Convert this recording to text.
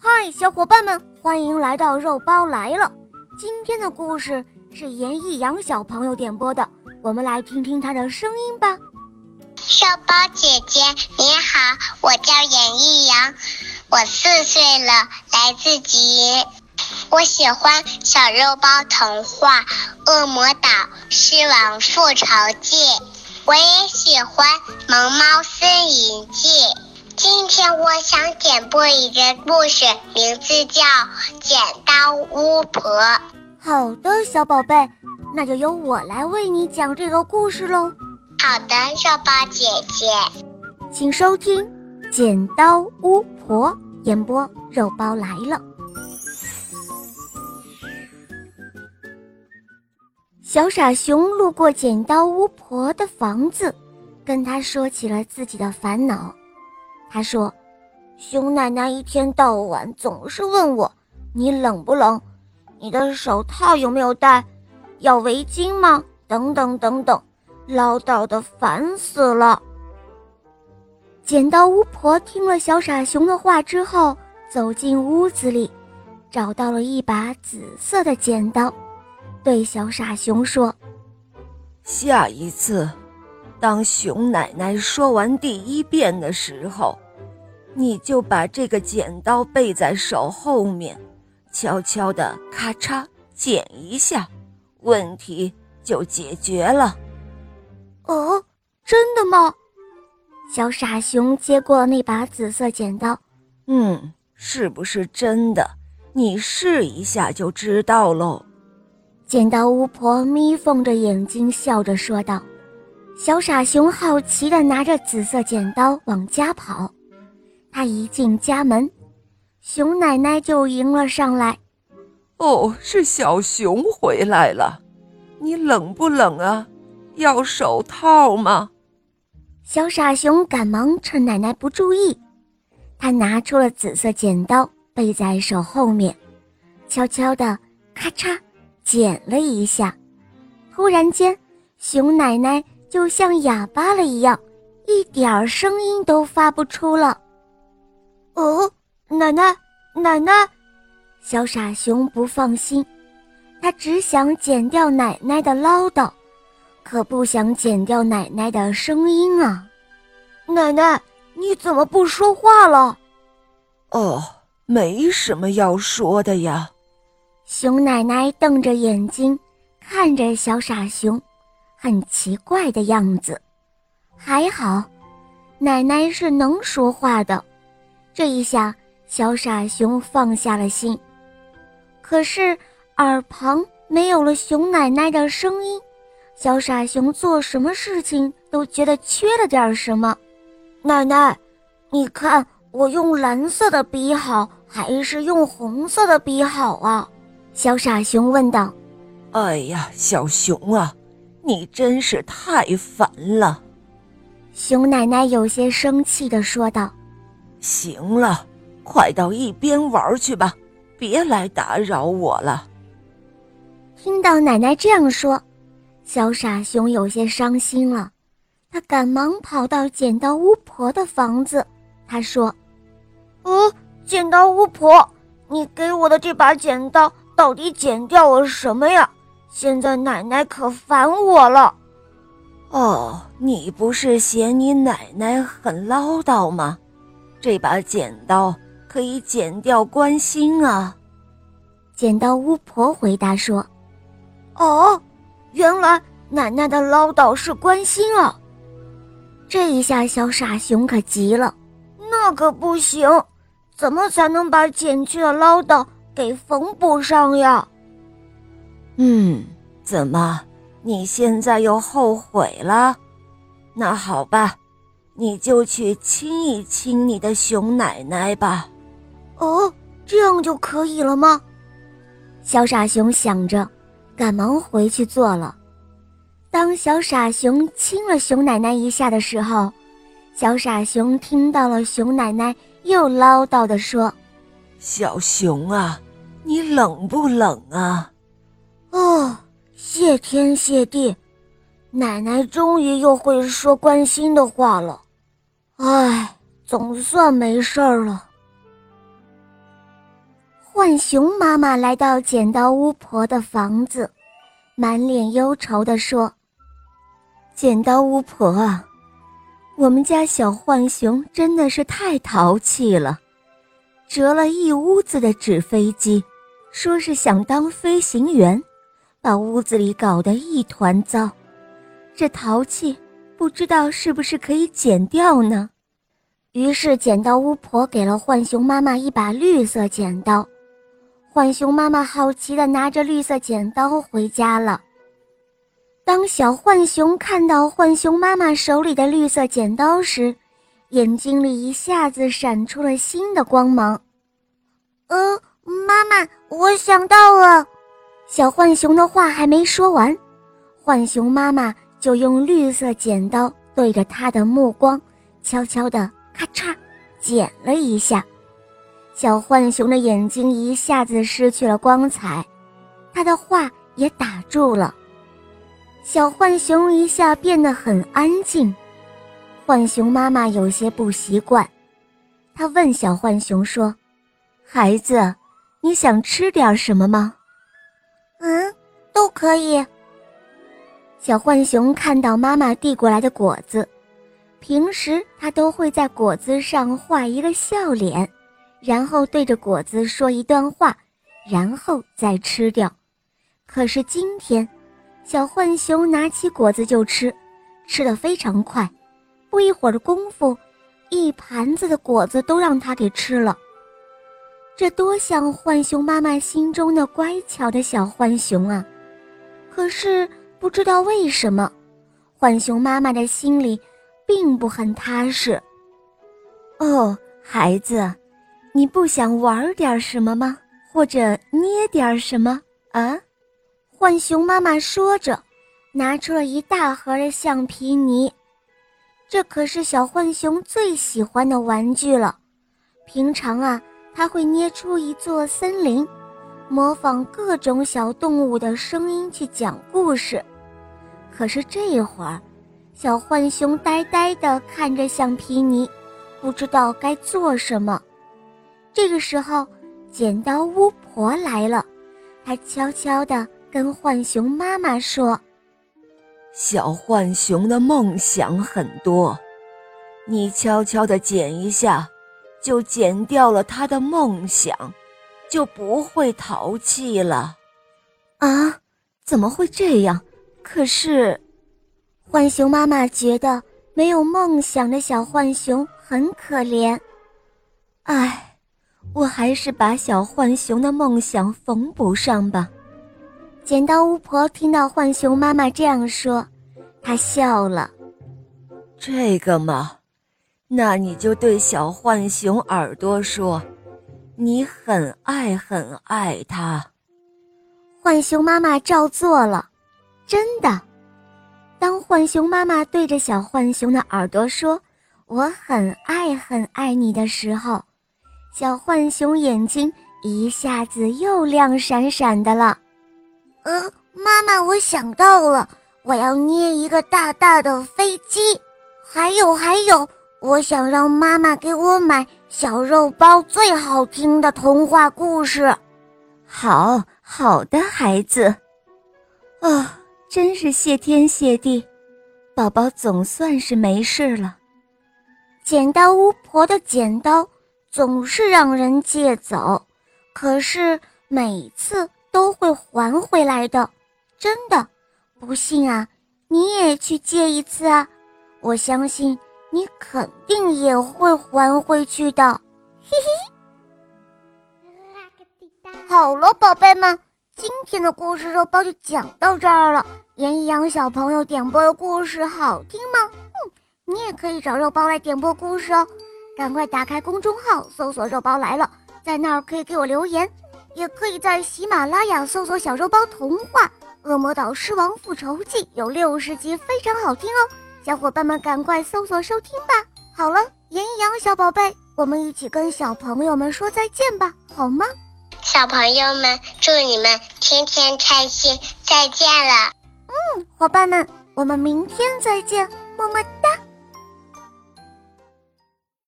嗨，小伙伴们，欢迎来到肉包来了。今天的故事是严艺阳小朋友点播的，我们来听听他的声音吧。肉包姐姐你好，我叫严艺阳，我四岁了，来自吉林。我喜欢《小肉包童话》《恶魔岛狮王复仇记》，我也喜欢《萌猫森林记》。今天我想点播一个故事，名字叫《剪刀巫婆》。好的，小宝贝，那就由我来为你讲这个故事喽。好的，肉包姐姐，请收听《剪刀巫婆》演播，肉包来了。小傻熊路过剪刀巫婆的房子，跟她说起了自己的烦恼。他说：“熊奶奶一天到晚总是问我，你冷不冷？你的手套有没有戴？要围巾吗？等等等等，唠叨的烦死了。”剪刀巫婆听了小傻熊的话之后，走进屋子里，找到了一把紫色的剪刀，对小傻熊说：“下一次。”当熊奶奶说完第一遍的时候，你就把这个剪刀背在手后面，悄悄的咔嚓剪一下，问题就解决了。哦，真的吗？小傻熊接过那把紫色剪刀，嗯，是不是真的？你试一下就知道喽。剪刀巫婆眯缝着眼睛，笑着说道。小傻熊好奇地拿着紫色剪刀往家跑，他一进家门，熊奶奶就迎了上来。哦，是小熊回来了，你冷不冷啊？要手套吗？小傻熊赶忙趁奶奶不注意，他拿出了紫色剪刀，背在手后面，悄悄地咔嚓剪了一下。突然间，熊奶奶。就像哑巴了一样，一点儿声音都发不出了。哦，奶奶，奶奶，小傻熊不放心，他只想剪掉奶奶的唠叨，可不想剪掉奶奶的声音啊！奶奶，你怎么不说话了？哦，没什么要说的呀。熊奶奶瞪着眼睛看着小傻熊。很奇怪的样子，还好，奶奶是能说话的。这一下，小傻熊放下了心。可是耳旁没有了熊奶奶的声音，小傻熊做什么事情都觉得缺了点什么。奶奶，你看我用蓝色的笔好，还是用红色的笔好啊？小傻熊问道。哎呀，小熊啊！你真是太烦了，熊奶奶有些生气的说道：“行了，快到一边玩去吧，别来打扰我了。”听到奶奶这样说，小傻熊有些伤心了，他赶忙跑到剪刀巫婆的房子。他说：“哦，剪刀巫婆，你给我的这把剪刀到底剪掉了什么呀？”现在奶奶可烦我了，哦，你不是嫌你奶奶很唠叨吗？这把剪刀可以剪掉关心啊。剪刀巫婆回答说：“哦，原来奶奶的唠叨是关心啊。”这一下小傻熊可急了，那可不行，怎么才能把剪去的唠叨给缝补上呀？嗯，怎么？你现在又后悔了？那好吧，你就去亲一亲你的熊奶奶吧。哦，这样就可以了吗？小傻熊想着，赶忙回去做了。当小傻熊亲了熊奶奶一下的时候，小傻熊听到了熊奶奶又唠叨地说：“小熊啊，你冷不冷啊？”哦，谢天谢地，奶奶终于又会说关心的话了。唉，总算没事儿了。浣熊妈妈来到剪刀巫婆的房子，满脸忧愁地说：“剪刀巫婆啊，我们家小浣熊真的是太淘气了，折了一屋子的纸飞机，说是想当飞行员，把屋子里搞得一团糟。这淘气，不知道是不是可以剪掉呢？”于是，剪刀巫婆给了浣熊妈妈一把绿色剪刀。浣熊妈妈好奇地拿着绿色剪刀回家了。当小浣熊看到浣熊妈妈手里的绿色剪刀时，眼睛里一下子闪出了新的光芒。呃，妈妈，我想到了。小浣熊的话还没说完，浣熊妈妈就用绿色剪刀对着它的目光，悄悄地。咔嚓，剪了一下，小浣熊的眼睛一下子失去了光彩，他的话也打住了。小浣熊一下变得很安静，浣熊妈妈有些不习惯，她问小浣熊说：“孩子，你想吃点什么吗？”“，可以。”小浣熊看到妈妈递过来的果子。平时它都会在果子上画一个笑脸，然后对着果子说一段话，然后再吃掉。可是今天，小浣熊拿起果子就吃，吃得非常快，不一会儿的功夫，一盘子的果子都让它给吃了。这多像浣熊妈妈心中的乖巧的小浣熊啊！可是不知道为什么，浣熊妈妈的心里。并不很踏实。哦，孩子，你不想玩点什么吗？或者捏点什么啊？浣熊妈妈说着，拿出了一大盒的橡皮泥。这可是小浣熊最喜欢的玩具了。平常啊，他会捏出一座森林，模仿各种小动物的声音去讲故事。可是这一会儿。小浣熊呆呆地看着橡皮泥，不知道该做什么。这个时候，剪刀巫婆来了，她悄悄地跟浣熊妈妈说：“小浣熊的梦想很多，你悄悄地剪一下，就剪掉了他的梦想，就不会淘气了。”啊？怎么会这样？可是……浣熊妈妈觉得没有梦想的小浣熊很可怜，唉，我还是把小浣熊的梦想缝补上吧。剪刀巫婆听到浣熊妈妈这样说，她笑了。这个嘛，那你就对小浣熊耳朵说，你很爱很爱他。浣熊妈妈照做了，真的。当浣熊妈妈对着小浣熊的耳朵说“我很爱很爱你”的时候，小浣熊眼睛一下子又亮闪闪的了。嗯，妈妈，我想到了，我要捏一个大大的飞机。还有还有，我想让妈妈给我买小肉包最好听的童话故事。好好的孩子，啊。真是谢天谢地，宝宝总算是没事了。剪刀巫婆的剪刀总是让人借走，可是每次都会还回来的，真的。不信啊，你也去借一次啊！我相信你肯定也会还回去的。嘿嘿。好了，宝贝们。今天的故事肉包就讲到这儿了。严一阳小朋友点播的故事好听吗？嗯，你也可以找肉包来点播故事哦。赶快打开公众号，搜索“肉包来了”，在那儿可以给我留言，也可以在喜马拉雅搜索“小肉包童话《恶魔岛狮王复仇记》”，有六十集，非常好听哦。小伙伴们赶快搜索收听吧。好了，严一阳小宝贝，我们一起跟小朋友们说再见吧，好吗？小朋友们，祝你们天天开心！再见了。嗯，伙伴们，我们明天再见，么么哒。